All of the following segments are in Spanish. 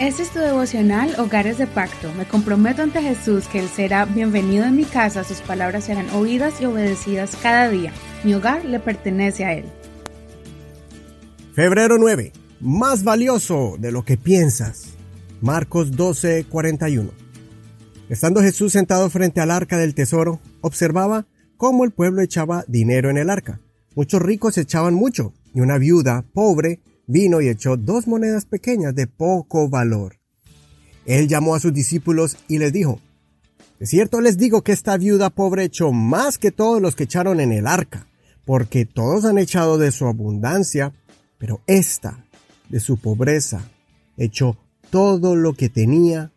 Este es tu devocional Hogares de Pacto. Me comprometo ante Jesús que Él será bienvenido en mi casa, sus palabras serán oídas y obedecidas cada día. Mi hogar le pertenece a Él. Febrero 9. Más valioso de lo que piensas. Marcos 12, 41. Estando Jesús sentado frente al arca del tesoro, observaba cómo el pueblo echaba dinero en el arca. Muchos ricos echaban mucho, y una viuda pobre vino y echó dos monedas pequeñas de poco valor. Él llamó a sus discípulos y les dijo, De cierto les digo que esta viuda pobre echó más que todos los que echaron en el arca, porque todos han echado de su abundancia, pero esta, de su pobreza, echó todo lo que tenía,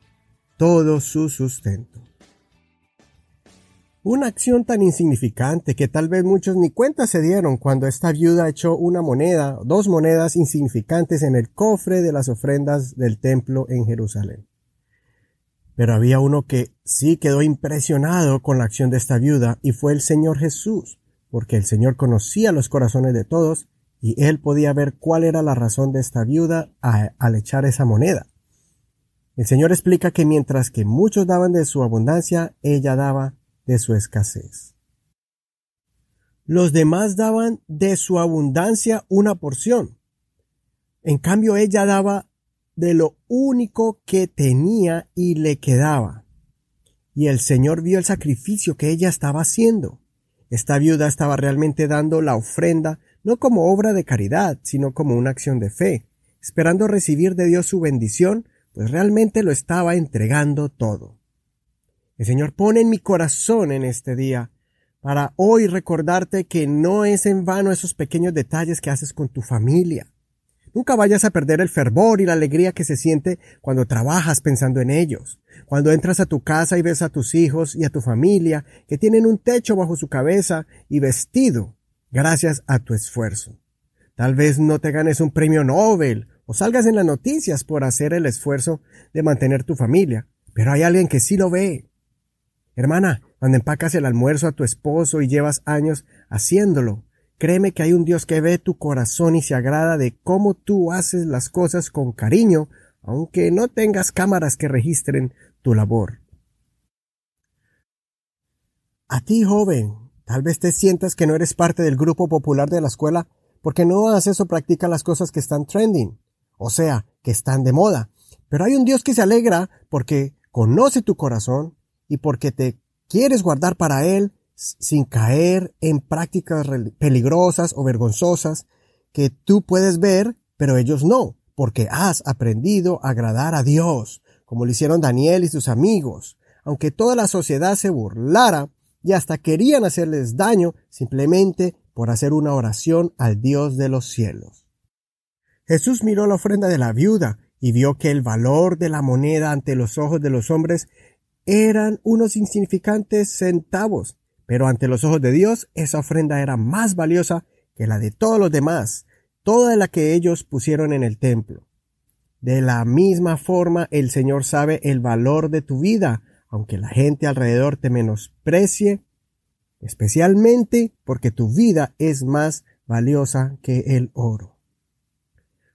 todo su sustento. Una acción tan insignificante que tal vez muchos ni cuenta se dieron cuando esta viuda echó una moneda, dos monedas insignificantes en el cofre de las ofrendas del templo en Jerusalén. Pero había uno que sí quedó impresionado con la acción de esta viuda y fue el Señor Jesús, porque el Señor conocía los corazones de todos y él podía ver cuál era la razón de esta viuda al echar esa moneda. El Señor explica que mientras que muchos daban de su abundancia, ella daba de su escasez. Los demás daban de su abundancia una porción. En cambio ella daba de lo único que tenía y le quedaba. Y el Señor vio el sacrificio que ella estaba haciendo. Esta viuda estaba realmente dando la ofrenda no como obra de caridad, sino como una acción de fe, esperando recibir de Dios su bendición, pues realmente lo estaba entregando todo. El Señor pone en mi corazón en este día para hoy recordarte que no es en vano esos pequeños detalles que haces con tu familia. Nunca vayas a perder el fervor y la alegría que se siente cuando trabajas pensando en ellos, cuando entras a tu casa y ves a tus hijos y a tu familia que tienen un techo bajo su cabeza y vestido gracias a tu esfuerzo. Tal vez no te ganes un premio Nobel o salgas en las noticias por hacer el esfuerzo de mantener tu familia, pero hay alguien que sí lo ve Hermana, cuando empacas el almuerzo a tu esposo y llevas años haciéndolo, créeme que hay un Dios que ve tu corazón y se agrada de cómo tú haces las cosas con cariño, aunque no tengas cámaras que registren tu labor. A ti, joven, tal vez te sientas que no eres parte del grupo popular de la escuela porque no haces o practicas las cosas que están trending, o sea, que están de moda. Pero hay un Dios que se alegra porque conoce tu corazón, y porque te quieres guardar para Él sin caer en prácticas peligrosas o vergonzosas que tú puedes ver, pero ellos no, porque has aprendido a agradar a Dios, como lo hicieron Daniel y sus amigos, aunque toda la sociedad se burlara y hasta querían hacerles daño simplemente por hacer una oración al Dios de los cielos. Jesús miró la ofrenda de la viuda y vio que el valor de la moneda ante los ojos de los hombres eran unos insignificantes centavos, pero ante los ojos de Dios esa ofrenda era más valiosa que la de todos los demás, toda la que ellos pusieron en el templo. De la misma forma el Señor sabe el valor de tu vida, aunque la gente alrededor te menosprecie, especialmente porque tu vida es más valiosa que el oro.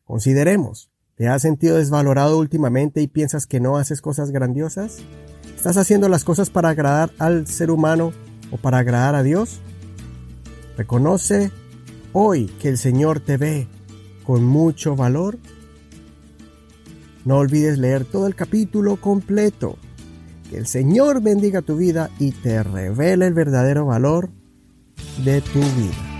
Consideremos, ¿te has sentido desvalorado últimamente y piensas que no haces cosas grandiosas? ¿Estás haciendo las cosas para agradar al ser humano o para agradar a Dios? Reconoce hoy que el Señor te ve con mucho valor. No olvides leer todo el capítulo completo. Que el Señor bendiga tu vida y te revele el verdadero valor de tu vida.